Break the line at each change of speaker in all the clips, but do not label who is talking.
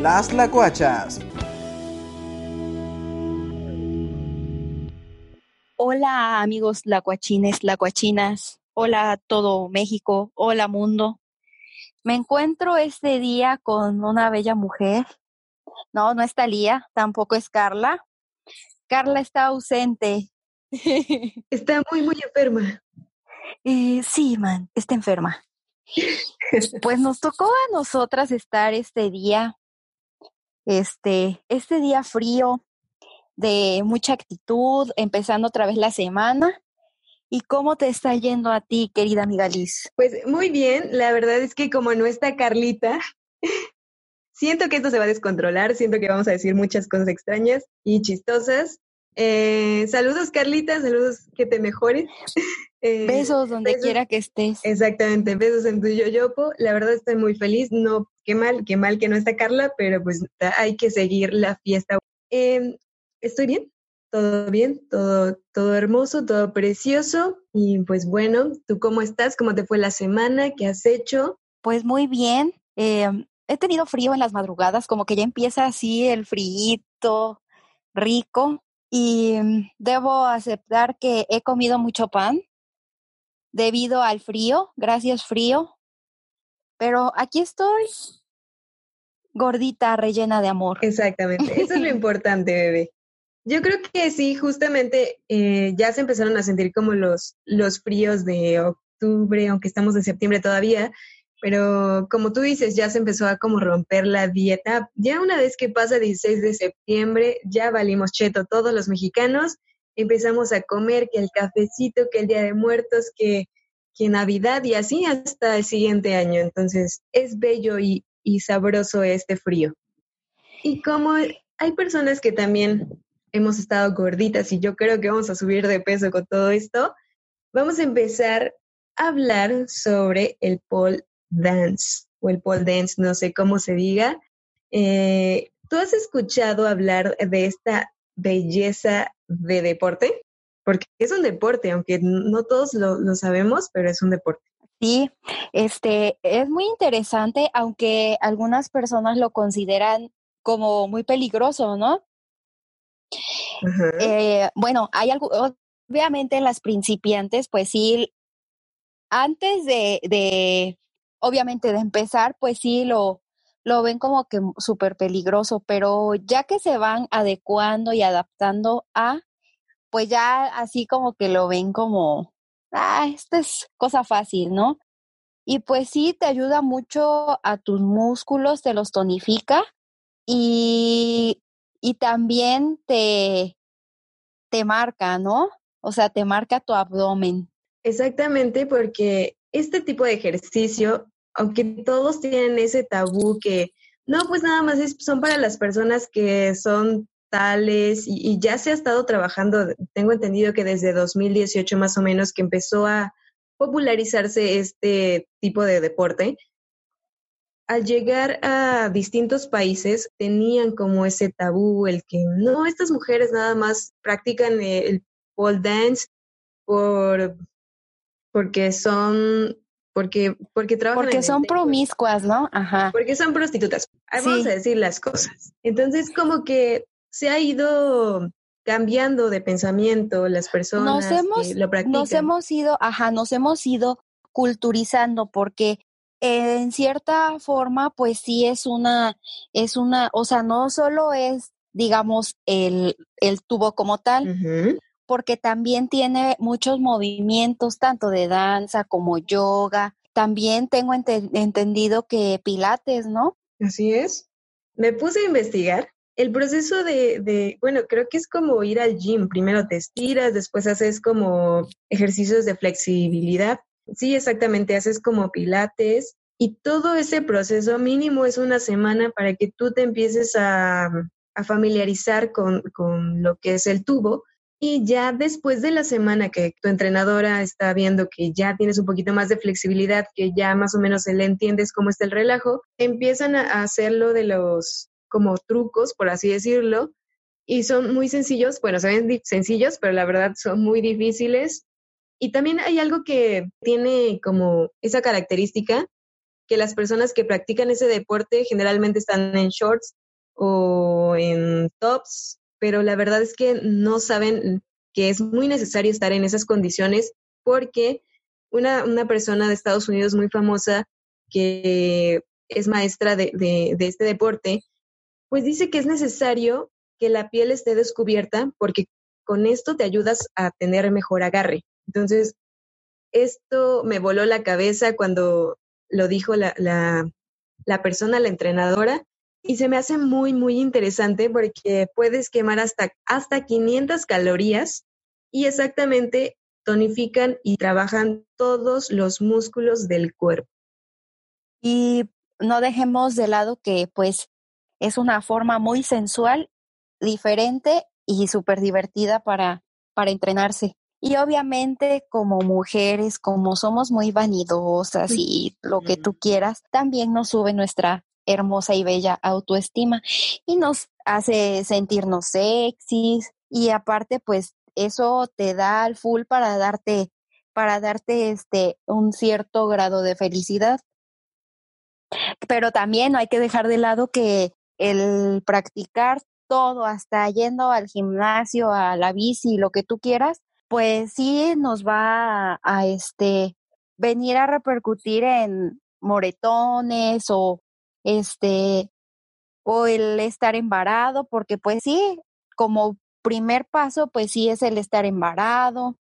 las lacuachas.
Hola amigos lacuachines, lacuachinas. Hola a todo México. Hola mundo. Me encuentro este día con una bella mujer. No, no está Lía, tampoco es Carla. Carla está ausente.
Está muy, muy enferma.
Eh, sí, man, está enferma. Pues nos tocó a nosotras estar este día, este, este día frío, de mucha actitud, empezando otra vez la semana. ¿Y cómo te está yendo a ti, querida amiga Liz?
Pues muy bien, la verdad es que como no está Carlita, siento que esto se va a descontrolar, siento que vamos a decir muchas cosas extrañas y chistosas. Eh, saludos, Carlita, saludos, que te mejores.
Eh, besos donde quiera que estés.
Exactamente, besos en tu yoyopo. La verdad estoy muy feliz. No, qué mal, qué mal que no está Carla, pero pues hay que seguir la fiesta. Em, estoy bien, todo bien, todo, todo hermoso, todo precioso. Y pues bueno, ¿tú cómo estás? ¿Cómo te fue la semana? ¿Qué has hecho?
Pues muy bien. Em, he tenido frío en las madrugadas, como que ya empieza así el frío rico. Y mm, debo aceptar que he comido mucho pan debido al frío, gracias frío. Pero aquí estoy, gordita, rellena de amor.
Exactamente, eso es lo importante, bebé. Yo creo que sí, justamente eh, ya se empezaron a sentir como los, los fríos de octubre, aunque estamos en septiembre todavía, pero como tú dices, ya se empezó a como romper la dieta. Ya una vez que pasa 16 de septiembre, ya valimos cheto todos los mexicanos empezamos a comer, que el cafecito, que el Día de Muertos, que, que Navidad y así hasta el siguiente año. Entonces es bello y, y sabroso este frío. Y como hay personas que también hemos estado gorditas y yo creo que vamos a subir de peso con todo esto, vamos a empezar a hablar sobre el pole dance o el pole dance, no sé cómo se diga. Eh, ¿Tú has escuchado hablar de esta belleza de deporte, porque es un deporte, aunque no todos lo, sabemos, pero es un deporte.
Sí, este es muy interesante, aunque algunas personas lo consideran como muy peligroso, ¿no? Eh, bueno, hay algo, obviamente las principiantes, pues sí, antes de, de, obviamente de empezar, pues sí lo, lo ven como que súper peligroso, pero ya que se van adecuando y adaptando a, pues ya así como que lo ven como, ah, esta es cosa fácil, ¿no? Y pues sí, te ayuda mucho a tus músculos, te los tonifica y, y también te, te marca, ¿no? O sea, te marca tu abdomen.
Exactamente, porque este tipo de ejercicio aunque todos tienen ese tabú que, no, pues nada más son para las personas que son tales y, ya se ha estado trabajando, tengo entendido que desde 2018 más o menos que empezó a popularizarse este tipo de deporte. Al llegar a distintos países tenían como ese tabú, el que no, estas mujeres nada más practican el pole dance por, porque son porque, porque trabajan.
Porque son promiscuas, ¿no? Ajá.
Porque son prostitutas. Vamos a decir las cosas. Entonces, como que se ha ido cambiando de pensamiento las personas
nos hemos,
que lo practican.
Nos hemos ido, ajá, nos hemos ido culturizando porque en cierta forma, pues sí es una, es una, o sea, no solo es, digamos, el, el tubo como tal, porque también tiene muchos movimientos, tanto de danza como yoga. También tengo entendido que pilates, ¿no?
Así es. Me puse a investigar. El proceso de, de, bueno, creo que es como ir al gym. Primero te estiras, después haces como ejercicios de flexibilidad. Sí, exactamente, haces como pilates y todo ese proceso mínimo es una semana para que tú te empieces a, a familiarizar con, con, lo que es el tubo y ya después de la semana que tu entrenadora está viendo que ya tienes un poquito más de flexibilidad, que ya más o menos le entiendes cómo está el relajo, empiezan a hacerlo de los como trucos, por así decirlo, y son muy sencillos, bueno, se ven sencillos, pero la verdad son muy difíciles. Y también hay algo que tiene como esa característica que las personas que practican ese deporte generalmente están en shorts o en tops, pero la verdad es que no saben que es muy necesario estar en esas condiciones porque una, una persona de Estados Unidos muy famosa que es maestra de, de, este deporte, pues dice que es necesario que la piel esté descubierta porque con esto te ayudas a tener mejor agarre. Entonces, esto me voló la cabeza cuando lo dijo la, la, la persona, la entrenadora, y se me hace muy, muy interesante porque puedes quemar hasta, hasta 500 calorías y exactamente tonifican y trabajan todos los músculos del cuerpo.
Y no dejemos de lado que pues es una forma muy sensual, diferente y súper divertida para, para entrenarse. Y obviamente como mujeres, como somos muy vanidosas y lo que tú quieras, también nos sube nuestra hermosa y bella autoestima y nos hace sentirnos sexys y aparte pues eso te da al full para darte para darte este un cierto grado de felicidad. Pero también hay que dejar de lado que el practicar todo, hasta yendo al gimnasio, a la bici, lo que tú quieras, pues sí nos va a, a este venir a repercutir en moretones o este o el estar embarado, porque pues sí, como primer paso, pues sí es el estar embarado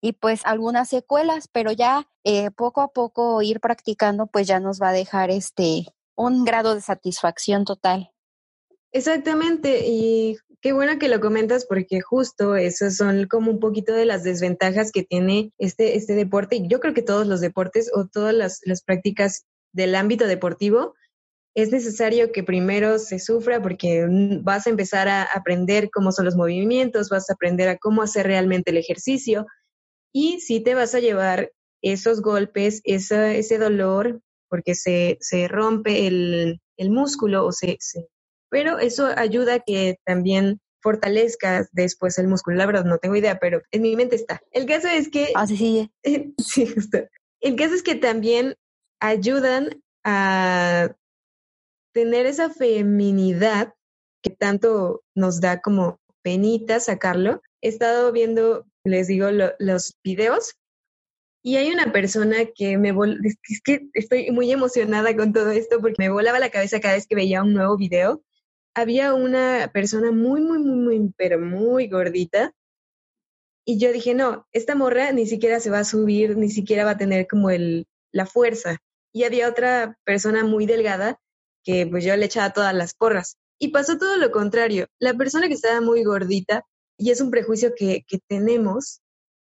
y pues algunas secuelas, pero ya eh, poco a poco ir practicando, pues ya nos va a dejar este un grado de satisfacción total.
Exactamente, y qué bueno que lo comentas porque justo esas son como un poquito de las desventajas que tiene este, este deporte. Yo creo que todos los deportes o todas las, las prácticas del ámbito deportivo es necesario que primero se sufra porque vas a empezar a aprender cómo son los movimientos, vas a aprender a cómo hacer realmente el ejercicio y si te vas a llevar esos golpes, esa, ese dolor, porque se, se rompe el, el, músculo o se, se, Pero eso ayuda a que también fortalezcas después el músculo. La verdad no tengo idea, pero en mi mente está. El caso es que...
Ah, sí, sí.
sí, justo. El caso es que también ayudan a tener esa feminidad que tanto nos da como penita sacarlo. He estado viendo, les digo, lo, los videos y hay una persona que me es que estoy muy emocionada con todo esto porque me volaba la cabeza cada vez que veía un nuevo video. Había una persona muy, muy, muy, muy, pero muy gordita. Y yo dije, no, esta morra ni siquiera se va a subir, ni siquiera va a tener como el, la fuerza. Y había otra persona muy delgada que pues yo le echaba todas las porras. Y pasó todo lo contrario. La persona que estaba muy gordita, y es un prejuicio que, que tenemos,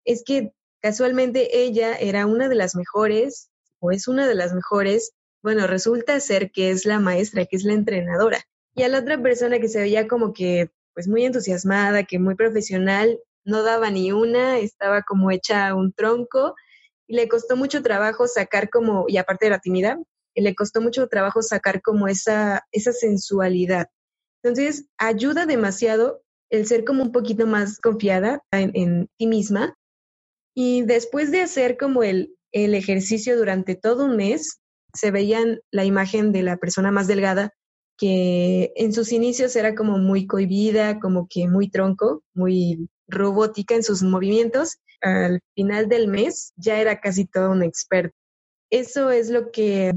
es que casualmente ella era una de las mejores, o es una de las mejores, bueno, resulta ser que es la maestra, que es la entrenadora. Y a la otra persona que se veía como que, pues muy entusiasmada, que muy profesional, no daba ni una, estaba como hecha un tronco, y le costó mucho trabajo sacar como, y aparte era tímida, le costó mucho trabajo sacar como esa, esa sensualidad. Entonces, ayuda demasiado el ser como un poquito más confiada en, ti misma. Y después de hacer como el, el ejercicio durante todo un mes, se veían la imagen de la persona más delgada que en sus inicios era como muy cohibida, como que muy tronco, muy robótica en sus movimientos. Al final del mes ya era casi todo un experto. Eso es lo que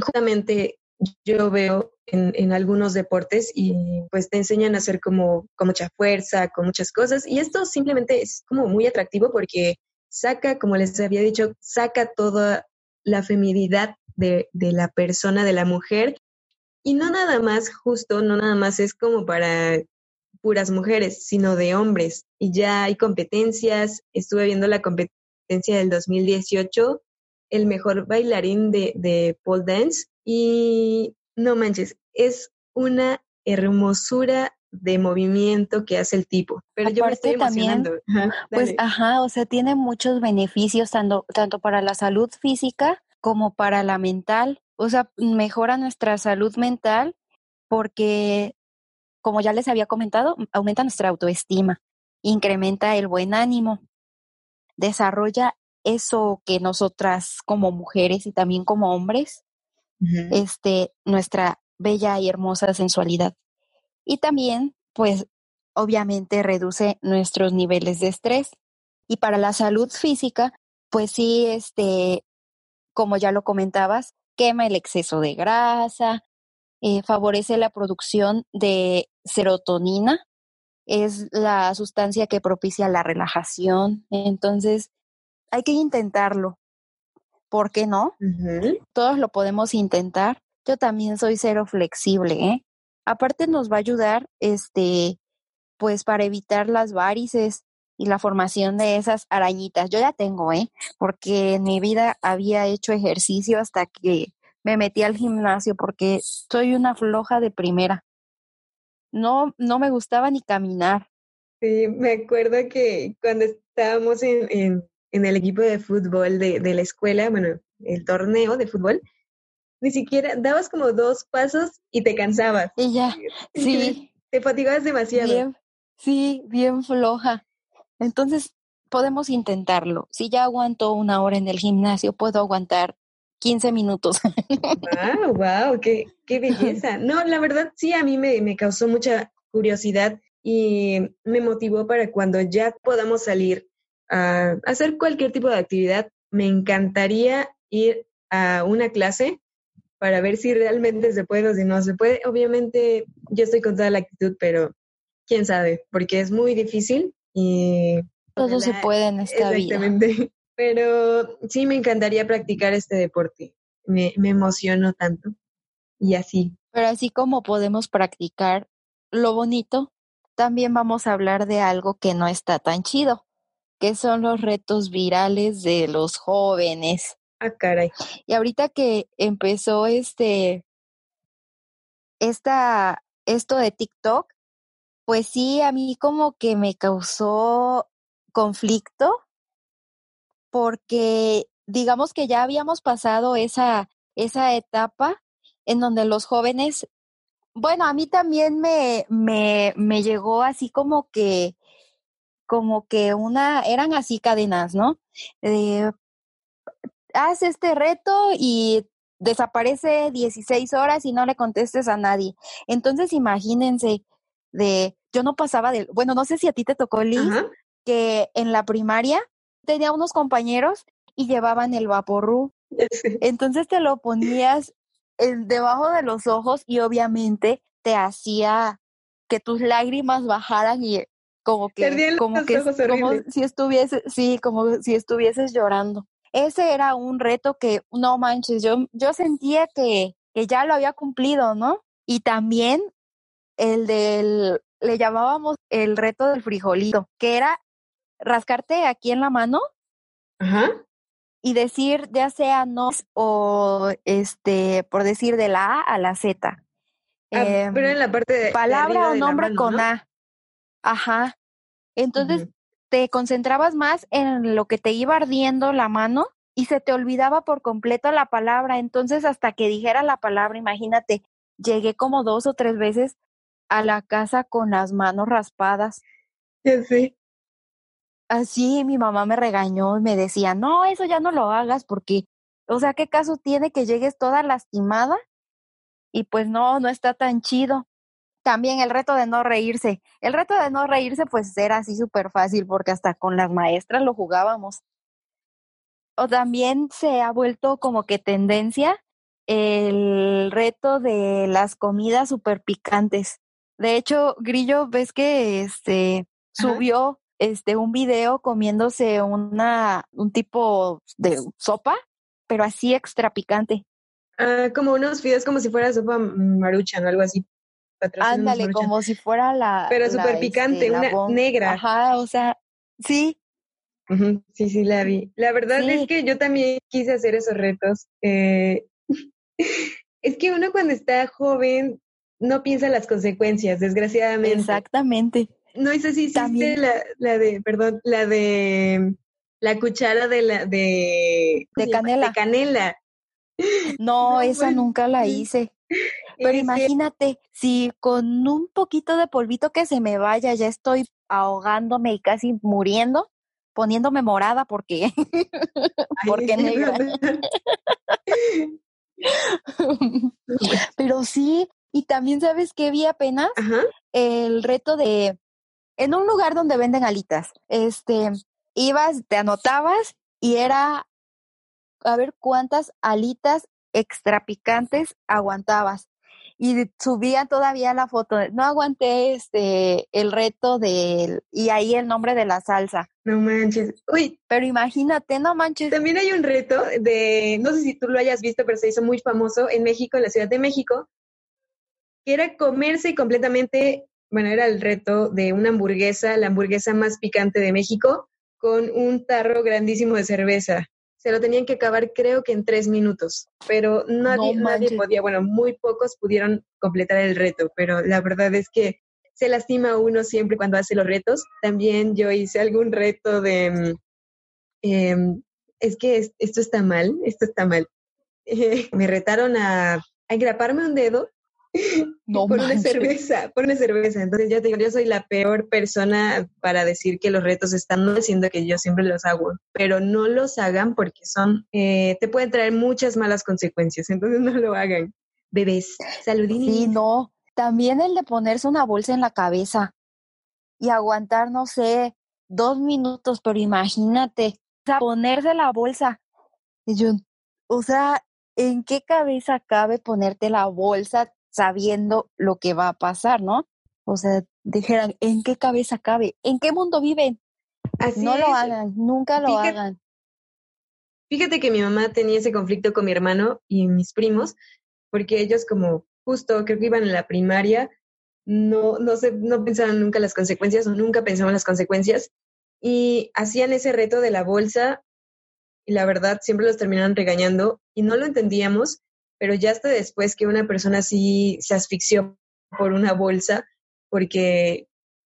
justamente yo veo en, en, algunos deportes y pues te enseñan a hacer como con mucha fuerza, con muchas cosas y esto simplemente es como muy atractivo porque saca, como les había dicho, saca toda la feminidad de, de la persona, de la mujer y no nada más justo, no nada más es como para puras mujeres, sino de hombres y ya hay competencias, estuve viendo la competencia del 2018 el mejor bailarín de, de pole dance y no manches, es una hermosura de movimiento que hace el tipo. Pero yo me estoy emocionando.
También, pues ajá, o sea, tiene muchos beneficios tanto, tanto para la salud física como para la mental. O sea, mejora nuestra salud mental porque, como ya les había comentado, aumenta nuestra autoestima, incrementa el buen ánimo, desarrolla eso que nosotras como mujeres y también como hombres este, nuestra bella y hermosa sensualidad. Y también, pues, obviamente reduce nuestros niveles de estrés. Y para la salud física, pues sí, este, como ya lo comentabas, quema el exceso de grasa, eh, favorece la producción de serotonina, es la sustancia que propicia la relajación. Entonces, hay que intentarlo. ¿Por qué no? Todos lo podemos intentar. Yo también soy cero flexible, ¿eh? Aparte nos va a ayudar, este, pues para evitar las varices y la formación de esas arañitas. Yo ya tengo, ¿eh? Porque en mi vida había hecho ejercicio hasta que me metí al gimnasio porque soy una floja de primera. No, no me gustaba ni caminar.
Sí, me acuerdo que cuando estábamos en, en, el equipo de fútbol de, de la escuela, bueno, el torneo de fútbol, ni siquiera dabas como dos pasos y te cansabas.
Y ya, sí.
Te fatigabas demasiado.
sí, bien floja. Entonces, podemos intentarlo. Si ya aguanto una hora en el gimnasio, puedo aguantar 15 minutos.
¡Wow! ¡Wow! Qué, ¡Qué belleza! No, la verdad sí, a mí me, me causó mucha curiosidad y me motivó para cuando ya podamos salir a hacer cualquier tipo de actividad, me encantaría ir a una clase para ver si realmente se puede o si no se puede. Obviamente yo estoy con toda la actitud, pero quién sabe, porque es muy difícil y...
Todo se puede en esta
exactamente. Pero sí me encantaría practicar este deporte. Me, me emociono tanto. Y así.
Pero así como podemos practicar lo bonito, también vamos a hablar de algo que no está tan chido, que son los retos virales de los jóvenes.
Ah, caray.
Y ahorita que empezó este, esta, esto de TikTok, pues sí, a mí como que me causó conflicto porque digamos que ya habíamos pasado esa, esa etapa en donde los jóvenes, bueno, a mí también me, me, me llegó así como que, como que una, eran así cadenas, ¿no? Eh, haz este reto y desaparece 16 horas y no le contestes a nadie. Entonces imagínense de, yo no pasaba de, bueno, no sé si a ti te tocó, Liz, que en la primaria tenía unos compañeros y llevaban el vaporru. Entonces te lo ponías debajo de los ojos y obviamente te hacía que tus lágrimas bajaran y como que como que como si estuviese sí como si estuvieses llorando. Ese era un reto que no manches yo yo sentía que que ya lo había cumplido no y también el del le llamábamos el reto del frijolito que era rascarte aquí en la mano y decir ya sea no o este, por decir de la A a la Z. Ah,
pero en la parte de
palabra o nombre con A. Ajá. Entonces te concentrabas más en lo que te iba ardiendo la mano y se te olvidaba por completo la palabra. Entonces, hasta que dijera la palabra, imagínate, llegué como dos o tres veces a la casa con las manos raspadas.
Ya sé
así mi mamá me regañó y me decía, no, eso ya no lo hagas porque, o sea, ¿qué caso tiene que llegues toda lastimada? Y pues no, no está tan chido. También el reto de no reírse. El reto de no reírse pues era así súper fácil porque hasta con las maestras lo jugábamos. O también se ha vuelto como que tendencia el reto de las comidas súper picantes. De hecho, Grillo, ves que este subió este, un video comiéndose una, un tipo de sopa, pero así extra picante.
Ah, como unos fideos como si fuera sopa maruchan o algo así.
Ándale, como si fuera la.
Pero súper picante, este, una negra.
Ajá, o sea, sí.
Sí, sí, la vi. La verdad es que yo también quise hacer esos retos. Eh, es que uno cuando está joven no piensa las consecuencias, desgraciadamente.
Exactamente.
No sé si hiciste la, la, de, perdón, la de la cuchara de la de,
de canela.
De canela.
No, esa nunca la hice. Pero imagínate, si con un poquito de polvito que se me vaya, ya estoy ahogándome y casi muriendo, poniéndome morada porque, porque negra. Pero sí, y también sabes que vi apenas el reto de en un lugar donde venden alitas. Este, ibas, te anotabas y era a ver cuántas alitas extra picantes aguantabas. Y subía todavía la foto. No aguanté este el reto del y ahí el nombre de la salsa.
No manches. Uy,
pero imagínate, no manches.
También hay un reto de, no sé si tú lo hayas visto, pero se hizo muy famoso en México, en la Ciudad de México, que era comerse completamente, bueno, era el reto de una hamburguesa, la hamburguesa más picante de México, con un tarro grandísimo de cerveza se lo tenían que acabar creo que en tres minutos, pero nadie, nadie podía, bueno, muy pocos pudieron completar el reto, pero la verdad es que se lastima uno siempre cuando hace los retos. También yo hice algún reto de, em, es que esto está mal, esto está mal. me retaron a, a engraparme un dedo no por una cerveza, por una cerveza. Entonces ya te digo, yo soy la peor persona para decir que los retos están no diciendo que yo siempre los hago, pero no los hagan porque son, eh, te pueden traer muchas malas consecuencias, entonces no lo hagan. Bebés, saludini.
Sí, no. También el de ponerse una bolsa en la cabeza y aguantar, no sé, dos minutos, pero imagínate, o sea, ponerse la bolsa. Y yo, o sea, ¿en qué cabeza cabe ponerte la bolsa sabiendo lo que va a pasar, ¿no? O sea, dijeran, ¿en qué cabeza cabe? ¿En qué mundo viven? Así no lo hagan, nunca lo hagan.
Fíjate que mi mamá tenía ese conflicto con mi hermano y mis primos, porque ellos como justo creo que iban en la primaria, no, no, se, no pensaban nunca las consecuencias o nunca pensaban las consecuencias y hacían ese reto de la bolsa y la verdad siempre los terminaban regañando y no lo entendíamos pero ya hasta después que una persona así se asfixió por una bolsa, porque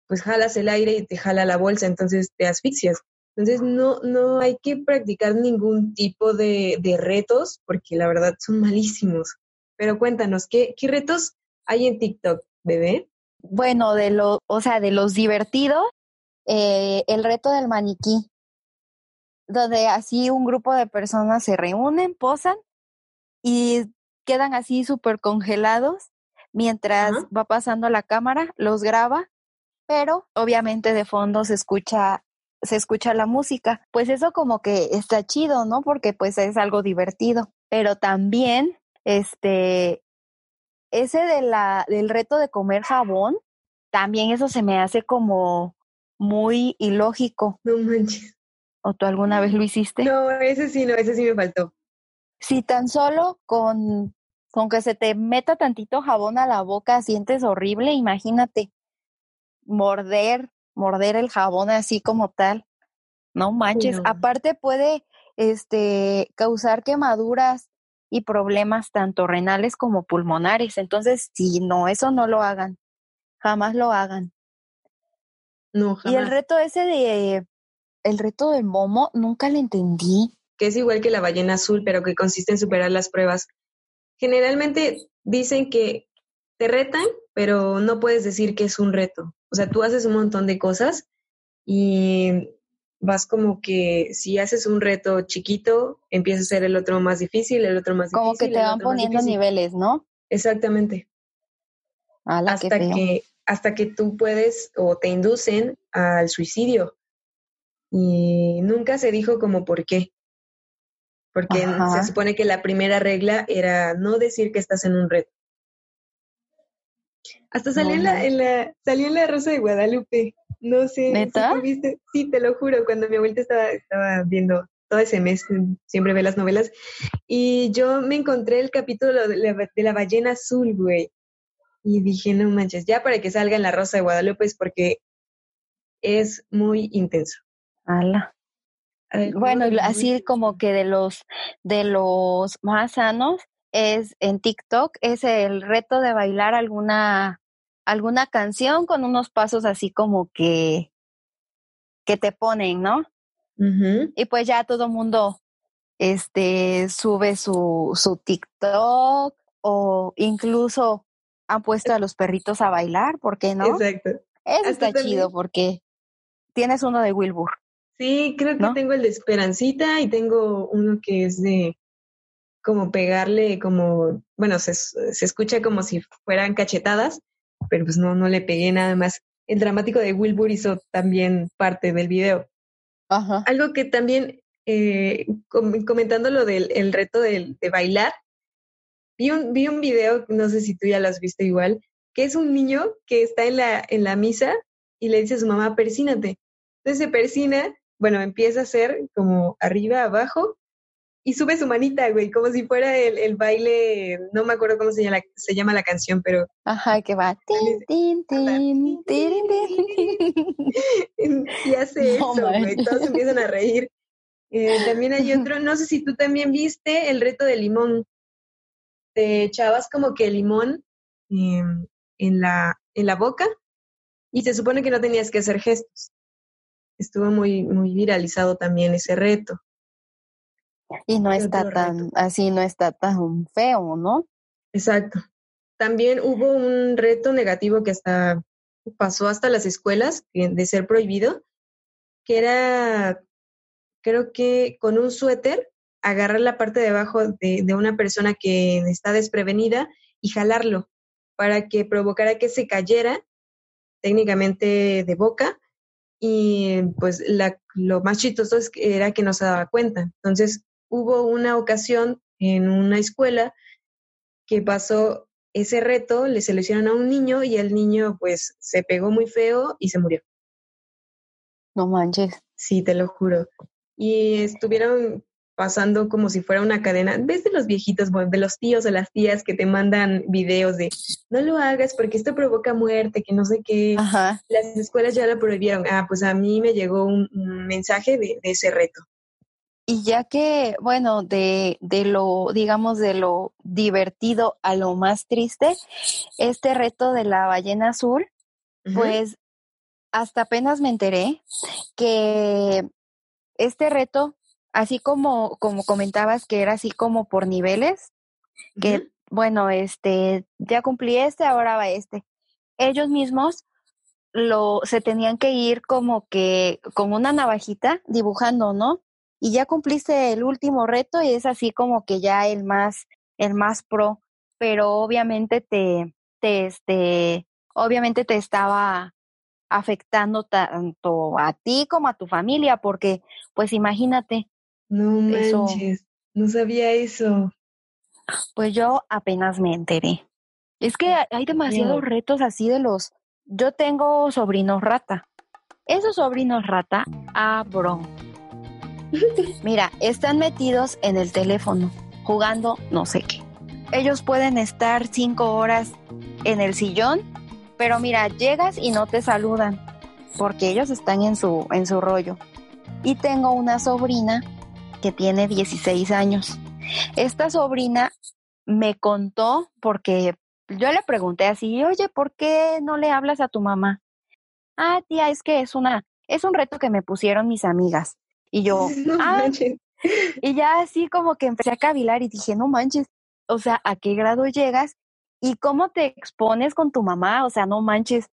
pues jalas el aire y te jala la bolsa, entonces te asfixias. Entonces no, no hay que practicar ningún tipo de, de retos, porque la verdad son malísimos. Pero cuéntanos, ¿qué, qué retos hay en TikTok, bebé?
Bueno, de lo, o sea, de los divertidos, eh, el reto del maniquí, donde así un grupo de personas se reúnen, posan y quedan así súper congelados mientras va pasando la cámara, los graba, pero obviamente de fondo se escucha se escucha la música. Pues eso como que está chido, ¿no? Porque pues es algo divertido, pero también este ese de la del reto de comer jabón, también eso se me hace como muy ilógico.
No manches.
¿O tú alguna vez lo hiciste?
No, ese sí, no, ese sí me faltó.
Si tan solo con, con que se te meta tantito jabón a la boca sientes horrible, imagínate morder, morder el jabón así como tal. No manches, aparte puede este causar quemaduras y problemas tanto renales como pulmonares. Entonces, si no, eso no lo hagan. Jamás lo hagan.
No, jamás.
Y el reto ese de el reto del momo, nunca le entendí
que es igual que la ballena azul, pero que consiste en superar las pruebas. Generalmente dicen que te retan, pero no puedes decir que es un reto. O sea, tú haces un montón de cosas y vas como que si haces un reto chiquito, empieza a ser el otro más difícil, el otro más
como
difícil.
Como que te van poniendo niveles, ¿no?
Exactamente. hasta que hasta que tú puedes o te inducen al suicidio. Y nunca se dijo como por qué porque se supone que la primera regla era no decir que estás en un reto. Hasta salió, en, la, en la, salió en la Rosa de Guadalupe. No sé.
¿Neta?
Sí, te lo juro. Cuando mi abuelita estaba, estaba viendo todo ese mes, siempre ve las novelas, y yo me encontré el capítulo de la, de la ballena azul, güey. Y dije, no manches, ya para que salga en la Rosa de Guadalupe es porque es muy intenso.
Ala. Bueno, así como que de los de los más sanos es en TikTok es el reto de bailar alguna alguna canción con unos pasos así como que que te ponen, ¿no? Y pues ya todo el mundo este sube su su TikTok o incluso han puesto a los perritos a bailar, ¿por qué no?
Exacto.
Eso está chido porque tienes uno de Wilbur.
Sí, creo que tengo el de Esperancita y tengo uno que es de como pegarle, como, bueno, se, se escucha como si fueran cachetadas, pero pues no, no le pegué nada más. El dramático de Wilbur hizo también parte del video.
Ajá.
Algo que también, eh, comentando lo del el reto de, de bailar, vi un, vi un video, no sé si tú ya lo has visto igual, que es un niño que está en la, en la misa y le dice a su mamá, persínate. Entonces se persina, bueno, empieza a hacer como arriba, abajo, y sube su manita, güey, como si fuera el, el baile, no me acuerdo cómo se llama, se llama la canción, pero...
Ajá, que va. Tin, tin, tin, tin,
y hace eso, güey, todos empiezan a reír. Eh, también hay otro, no sé si tú también viste el reto de limón. Te echabas como que limón eh, en, la, en la boca y se supone que no tenías que hacer gestos. Estuvo muy, muy viralizado también ese reto.
Y no está tan, así no está tan feo, ¿no?
Exacto. También hubo un reto negativo que hasta pasó hasta las escuelas de ser prohibido, que era, creo que con un suéter, agarrar la parte de abajo de, de una persona que está desprevenida y jalarlo para que provocara que se cayera técnicamente de boca y pues la, lo más chistoso es que era que no se daba cuenta. Entonces hubo una ocasión en una escuela que pasó ese reto, le seleccionaron a un niño y el niño pues se pegó muy feo y se murió.
No manches.
Sí, te lo juro. Y estuvieron pasando como si fuera una cadena. ¿Ves de los viejitos, de los tíos o las tías que te mandan videos de no lo hagas porque esto provoca muerte, que no sé qué?
Ajá.
Las escuelas ya lo prohibieron. Ah, pues a mí me llegó un, un mensaje de, de, ese reto.
Y ya que, bueno, de, de lo, digamos, de lo divertido a lo más triste, este reto de la ballena azul, uh -huh. pues hasta apenas me enteré que este reto así como, como comentabas que era así como por niveles, que uh -huh. bueno, este, ya cumplí este, ahora va este. Ellos mismos lo, se tenían que ir como que con una navajita dibujando, ¿no? Y ya cumpliste el último reto y es así como que ya el más, el más pro, pero obviamente te, te, este, obviamente te estaba afectando tanto a ti como a tu familia, porque pues imagínate,
no manches, eso. no sabía eso.
Pues yo apenas me enteré. Es que hay demasiados retos así de los... Yo tengo sobrinos rata. Esos sobrinos rata, ah, bro. Mira, están metidos en el teléfono, jugando no sé qué. Ellos pueden estar cinco horas en el sillón, pero mira, llegas y no te saludan, porque ellos están en su, en su rollo. Y tengo una sobrina que tiene 16 años. Esta sobrina me contó porque yo le pregunté así, oye, ¿por qué no le hablas a tu mamá? Ah, tía, es que es una, es un reto que me pusieron mis amigas. Y yo,
no
ah,
manches.
y ya así como que empecé a cavilar y dije, no manches, o sea, ¿a qué grado llegas? ¿Y cómo te expones con tu mamá? O sea, no manches,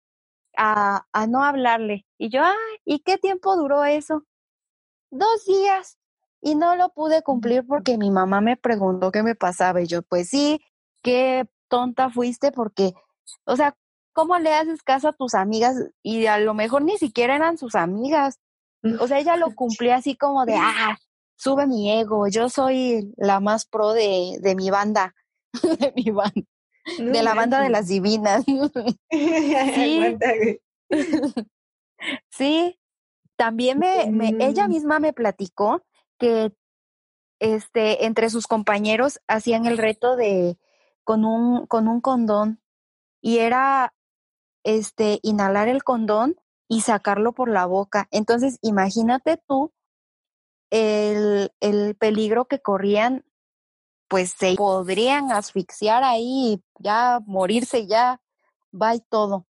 a, a no hablarle. Y yo, ah, ¿y qué tiempo duró eso? Dos días y no lo pude cumplir porque mi mamá me preguntó qué me pasaba y yo, pues sí, qué tonta fuiste porque, o sea, ¿cómo le haces caso a tus amigas? Y a lo mejor ni siquiera eran sus amigas. O sea, ella lo cumplía así como de, ah, sube mi ego, yo soy la más pro de, de mi banda, de mi banda, no, de la banda de las divinas. sí. sí, también me, me, ella misma me platicó que este, entre sus compañeros hacían el reto de con un, con un condón y era este, inhalar el condón y sacarlo por la boca. Entonces, imagínate tú el, el peligro que corrían, pues se podrían asfixiar ahí, ya morirse, ya va y todo.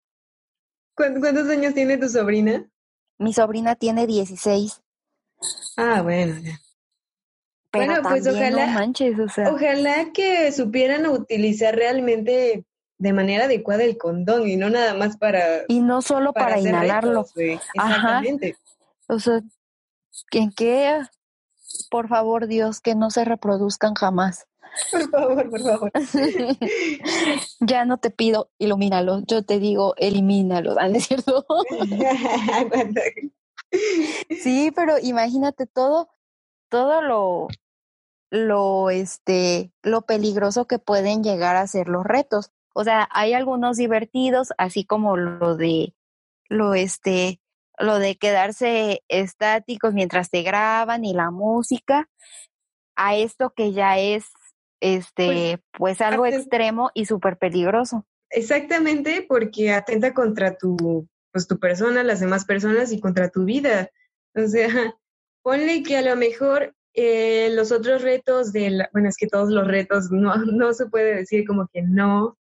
¿Cuántos años tiene tu sobrina?
Mi sobrina tiene 16.
Ah, bueno, ya.
Pero
bueno, pues ojalá,
no manches, o sea.
ojalá que supieran utilizar realmente de manera adecuada el condón y no nada más para
y no solo para, para inhalarlo.
Retos, Exactamente.
Ajá. O sea, ¿en qué? Por favor, Dios, que no se reproduzcan jamás.
Por favor, por favor.
ya no te pido ilumínalo, yo te digo elimínalo, ¿no es cierto? Sí, pero imagínate todo, todo lo, lo, este, lo peligroso que pueden llegar a ser los retos. O sea, hay algunos divertidos, así como lo de, lo, este, lo de quedarse estáticos mientras te graban y la música, a esto que ya es, pues, este, pues, algo extremo y súper peligroso.
Exactamente, porque atenta contra tu, pues tu persona, las demás personas y contra tu vida. O sea, ponle que a lo mejor eh, los otros retos de bueno, es que todos los retos no, no se puede decir como que no,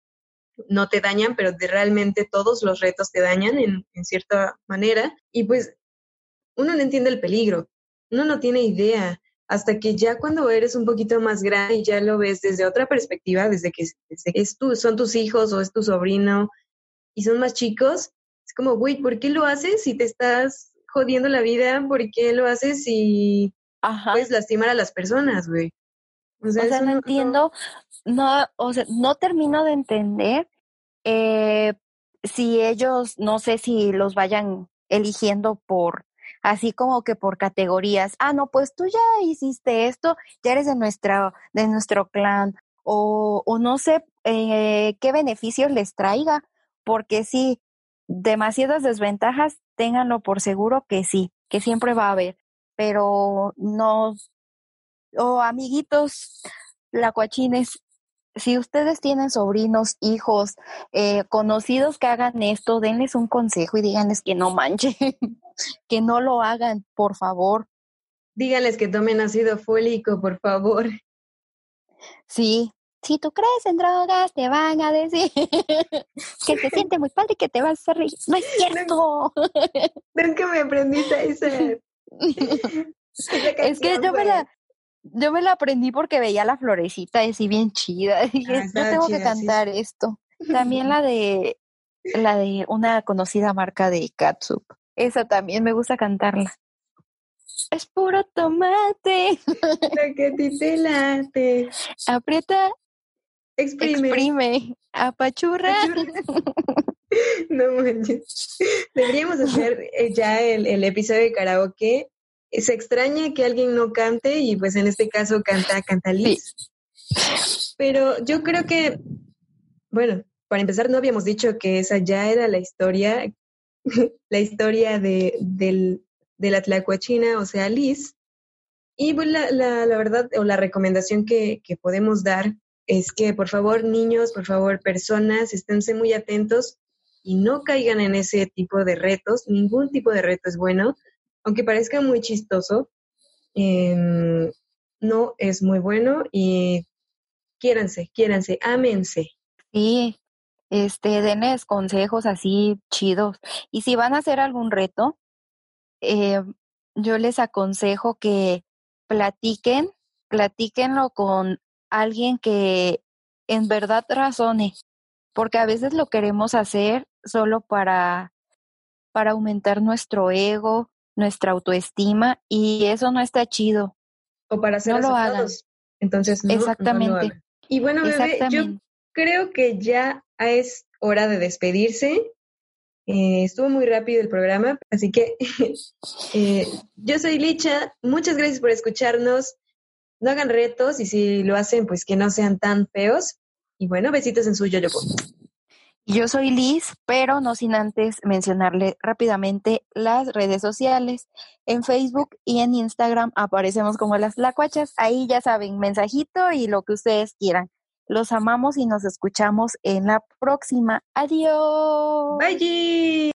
no te dañan, pero realmente todos los retos te dañan en, en cierta manera. Y pues uno no entiende el peligro, uno no tiene idea hasta que ya cuando eres un poquito más grande y ya lo ves desde otra perspectiva, desde que, es tú, son tus hijos o es tu sobrino y son más chicos, es como, güey, ¿por qué lo haces si te estás jodiendo la vida? ¿Por qué lo haces si puedes lastimar a las personas, güey?
O sea, no entiendo, no, o sea, no termino de entender eh, si ellos, no sé si los vayan eligiendo por, así como que por categorías. Ah, no, pues tú ya hiciste esto, ya eres de, nuestra, de nuestro clan, o, o no sé eh, qué beneficios les traiga, porque sí, demasiadas desventajas, ténganlo por seguro que sí, que siempre va a haber, pero no, o amiguitos, lacuachines, si ustedes tienen sobrinos, hijos, eh, conocidos que hagan esto, denles un consejo y díganles que no manchen, que no lo hagan, por favor.
Díganles que tomen ácido fólico, por favor.
Sí, si tú crees en drogas, te van a decir que se siente muy padre y que te vas a hacer reír. No es cierto.
Nunca me aprendiste esa.
es que yo me la, yo me la aprendí porque veía la florecita así bien chida. Dije, ah, yo tengo que cantar esto. También la de la de una conocida marca de catsup. Esa también me gusta cantarla. Es puro tomate.
Lo que te late.
Aprieta.
Exprime.
Exprime. Apachurra.
No manches. Deberíamos hacer eh, ya el, el episodio de karaoke se extraña que alguien no cante y pues en este caso canta, canta Liz. Pero yo creo que, bueno, para empezar no habíamos dicho que esa ya era la historia, la historia de, del, de la Tlacuachina, o sea, Liz. Y pues la, la, la verdad o la recomendación que, que podemos dar es que por favor niños, por favor personas, esténse muy atentos y no caigan en ese tipo de retos. Ningún tipo de reto es bueno aunque parezca muy chistoso, em, no es muy bueno y quiéranse, quiéranse, ámense.
Sí, este, denles consejos así chidos. Y si van a hacer algún reto, eh, yo les aconsejo que platiquen, platíquenlo con alguien que en verdad razone, porque a veces lo queremos hacer solo para, para aumentar nuestro ego nuestra autoestima y eso no está chido.
O para ser no Entonces, no,
Exactamente.
y bueno, bebé, yo creo que ya es hora de despedirse. Eh, estuvo muy rápido el programa, así que eh, yo soy Licha. Muchas gracias por escucharnos. No hagan retos y si lo hacen, pues que no sean tan feos. Y bueno, besitos en su yo
yo soy Liz, pero no sin antes mencionarle rápidamente las redes sociales. En Facebook y en Instagram aparecemos como las lacuachas. Ahí ya saben, mensajito y lo que ustedes quieran. Los amamos y nos escuchamos en la próxima. Adiós.
Bye.